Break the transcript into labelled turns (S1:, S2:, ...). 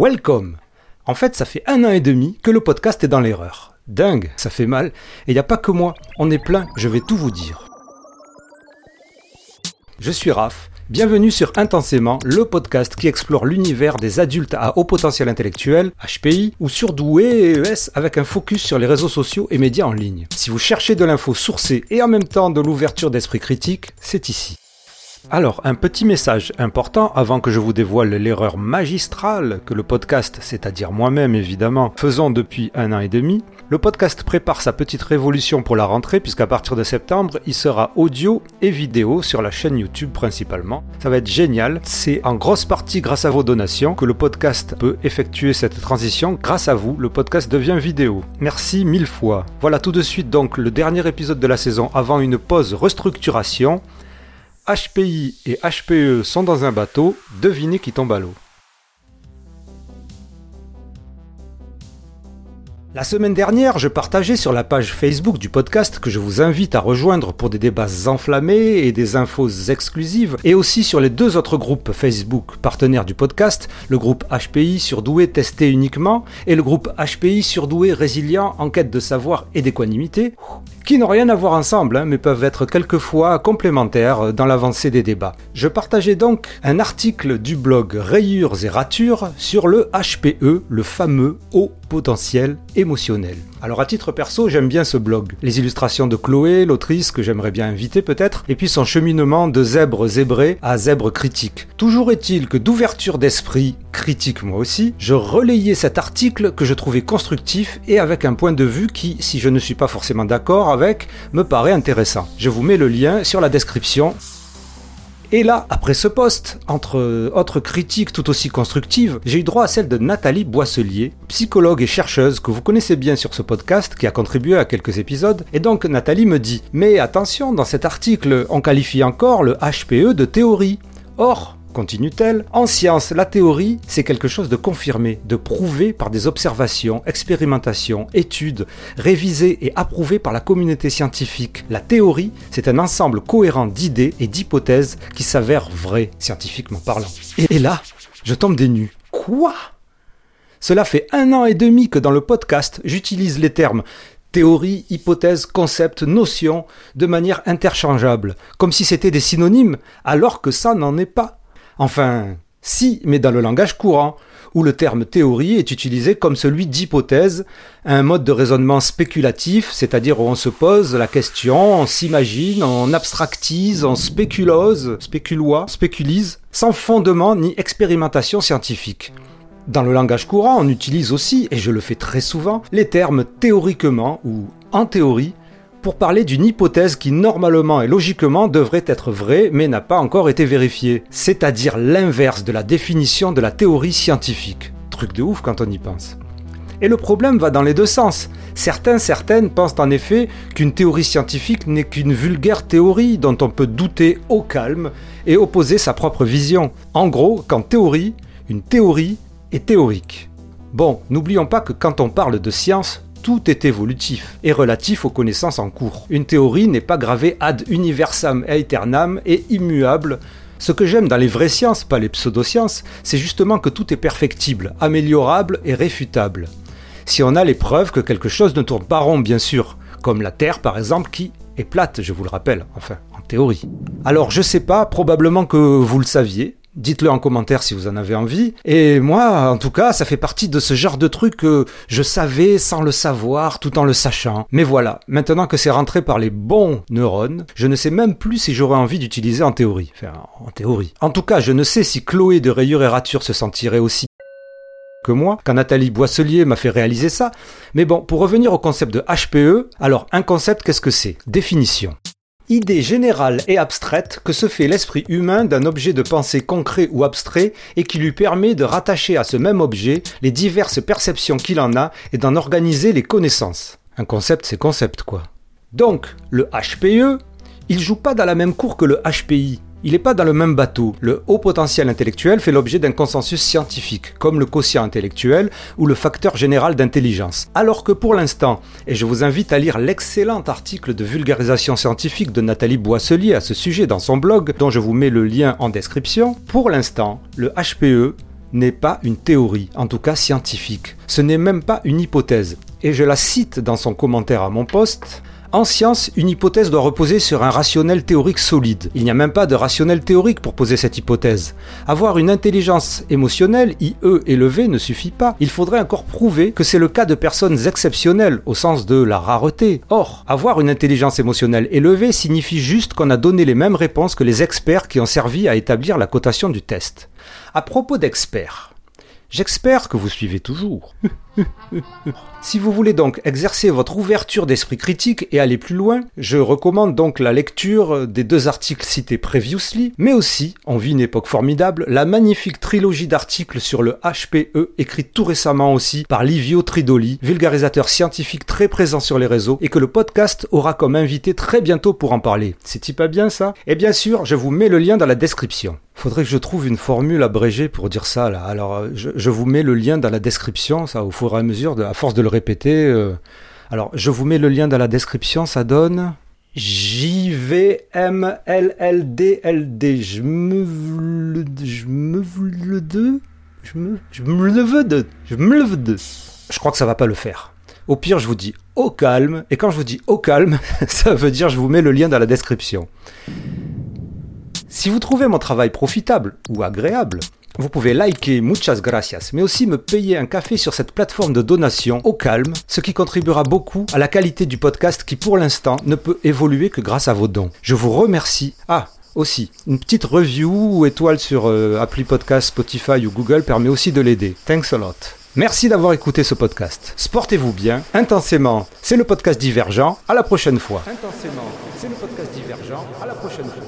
S1: Welcome En fait, ça fait un an et demi que le podcast est dans l'erreur. Dingue, ça fait mal. Et il n'y a pas que moi, on est plein, je vais tout vous dire. Je suis Raph, bienvenue sur Intensément, le podcast qui explore l'univers des adultes à haut potentiel intellectuel, HPI, ou surdoués et ES avec un focus sur les réseaux sociaux et médias en ligne. Si vous cherchez de l'info sourcée et en même temps de l'ouverture d'esprit critique, c'est ici. Alors, un petit message important avant que je vous dévoile l'erreur magistrale que le podcast, c'est-à-dire moi-même évidemment, faisons depuis un an et demi. Le podcast prépare sa petite révolution pour la rentrée puisqu'à partir de septembre, il sera audio et vidéo sur la chaîne YouTube principalement. Ça va être génial. C'est en grosse partie grâce à vos donations que le podcast peut effectuer cette transition. Grâce à vous, le podcast devient vidéo. Merci mille fois. Voilà tout de suite donc le dernier épisode de la saison avant une pause restructuration. HPI et HPE sont dans un bateau, devinez qui tombe à l'eau. La semaine dernière, je partageais sur la page Facebook du podcast que je vous invite à rejoindre pour des débats enflammés et des infos exclusives, et aussi sur les deux autres groupes Facebook partenaires du podcast, le groupe HPI surdoué testé uniquement et le groupe HPI surdoué résilient en quête de savoir et d'équanimité, qui n'ont rien à voir ensemble, hein, mais peuvent être quelquefois complémentaires dans l'avancée des débats. Je partageais donc un article du blog Rayures et Ratures sur le HPE, le fameux haut potentiel Alors à titre perso, j'aime bien ce blog. Les illustrations de Chloé, l'autrice que j'aimerais bien inviter peut-être, et puis son cheminement de zèbre zébré à zèbre critique. Toujours est-il que d'ouverture d'esprit, critique moi aussi, je relayais cet article que je trouvais constructif et avec un point de vue qui, si je ne suis pas forcément d'accord avec, me paraît intéressant. Je vous mets le lien sur la description. Et là, après ce poste, entre autres critiques tout aussi constructives, j'ai eu droit à celle de Nathalie Boisselier, psychologue et chercheuse que vous connaissez bien sur ce podcast, qui a contribué à quelques épisodes. Et donc Nathalie me dit, mais attention, dans cet article, on qualifie encore le HPE de théorie. Or, continue-t-elle, en science, la théorie, c'est quelque chose de confirmé, de prouvé par des observations, expérimentations, études, révisées et approuvées par la communauté scientifique. La théorie, c'est un ensemble cohérent d'idées et d'hypothèses qui s'avèrent vraies, scientifiquement parlant. Et là, je tombe des nues. Quoi? Cela fait un an et demi que dans le podcast, j'utilise les termes théorie, hypothèse, concept, notion, de manière interchangeable, comme si c'était des synonymes, alors que ça n'en est pas. Enfin, si, mais dans le langage courant, où le terme théorie est utilisé comme celui d'hypothèse, un mode de raisonnement spéculatif, c'est-à-dire où on se pose la question, on s'imagine, on abstractise, on spéculose, spéculois, spéculise, sans fondement ni expérimentation scientifique. Dans le langage courant, on utilise aussi, et je le fais très souvent, les termes théoriquement ou en théorie pour parler d'une hypothèse qui normalement et logiquement devrait être vraie mais n'a pas encore été vérifiée, c'est-à-dire l'inverse de la définition de la théorie scientifique. Truc de ouf quand on y pense. Et le problème va dans les deux sens. Certains, certaines pensent en effet qu'une théorie scientifique n'est qu'une vulgaire théorie dont on peut douter au calme et opposer sa propre vision. En gros, qu'en théorie, une théorie est théorique. Bon, n'oublions pas que quand on parle de science, tout est évolutif et relatif aux connaissances en cours. Une théorie n'est pas gravée ad universam aeternam et immuable. Ce que j'aime dans les vraies sciences, pas les pseudosciences, c'est justement que tout est perfectible, améliorable et réfutable. Si on a les preuves que quelque chose ne tourne pas rond, bien sûr, comme la Terre par exemple qui est plate, je vous le rappelle, enfin, en théorie. Alors je sais pas, probablement que vous le saviez, Dites-le en commentaire si vous en avez envie. Et moi, en tout cas, ça fait partie de ce genre de truc que je savais sans le savoir, tout en le sachant. Mais voilà, maintenant que c'est rentré par les bons neurones, je ne sais même plus si j'aurais envie d'utiliser en théorie. Enfin, en théorie. En tout cas, je ne sais si Chloé de Rayure et Rature se sentirait aussi que moi, quand Nathalie Boisselier m'a fait réaliser ça. Mais bon, pour revenir au concept de HPE, alors un concept, qu'est-ce que c'est? Définition idée générale et abstraite que se fait l'esprit humain d'un objet de pensée concret ou abstrait et qui lui permet de rattacher à ce même objet les diverses perceptions qu'il en a et d'en organiser les connaissances. Un concept, c'est concept quoi. Donc, le HPE, il joue pas dans la même cour que le HPI. Il n'est pas dans le même bateau. Le haut potentiel intellectuel fait l'objet d'un consensus scientifique, comme le quotient intellectuel ou le facteur général d'intelligence. Alors que pour l'instant, et je vous invite à lire l'excellent article de vulgarisation scientifique de Nathalie Boisselier à ce sujet dans son blog, dont je vous mets le lien en description, pour l'instant, le HPE n'est pas une théorie, en tout cas scientifique. Ce n'est même pas une hypothèse. Et je la cite dans son commentaire à mon poste. En science, une hypothèse doit reposer sur un rationnel théorique solide. Il n'y a même pas de rationnel théorique pour poser cette hypothèse. Avoir une intelligence émotionnelle, IE élevée, ne suffit pas. Il faudrait encore prouver que c'est le cas de personnes exceptionnelles, au sens de la rareté. Or, avoir une intelligence émotionnelle élevée signifie juste qu'on a donné les mêmes réponses que les experts qui ont servi à établir la cotation du test. À propos d'experts, j'espère que vous suivez toujours. Si vous voulez donc exercer votre ouverture d'esprit critique et aller plus loin, je recommande donc la lecture des deux articles cités previously, mais aussi, on vit une époque formidable, la magnifique trilogie d'articles sur le HPE écrite tout récemment aussi par Livio Tridoli, vulgarisateur scientifique très présent sur les réseaux et que le podcast aura comme invité très bientôt pour en parler. C'est-il pas bien ça? Et bien sûr, je vous mets le lien dans la description. Faudrait que je trouve une formule abrégée pour dire ça là. Alors, euh, je, je vous mets le lien dans la description, ça au à mesure, à force de le répéter. euh. Alors, je vous mets le lien dans la description, ça donne JVMLLDLD. Je me je me le de je me je me le de je me le de. Je crois que ça va pas le faire. Au pire, je vous dis au calme et quand je vous dis au calme, ça veut dire je vous mets le lien dans la description. Si vous trouvez mon travail profitable ou agréable, vous pouvez liker muchas gracias, mais aussi me payer un café sur cette plateforme de donation au calme, ce qui contribuera beaucoup à la qualité du podcast qui pour l'instant ne peut évoluer que grâce à vos dons. Je vous remercie. Ah, aussi, une petite review ou étoile sur euh, podcast, Spotify ou Google permet aussi de l'aider. Thanks a lot. Merci d'avoir écouté ce podcast. Sportez-vous bien, intensément. C'est le podcast divergent. À la prochaine fois. Intensément, c'est le podcast divergent. À la prochaine fois.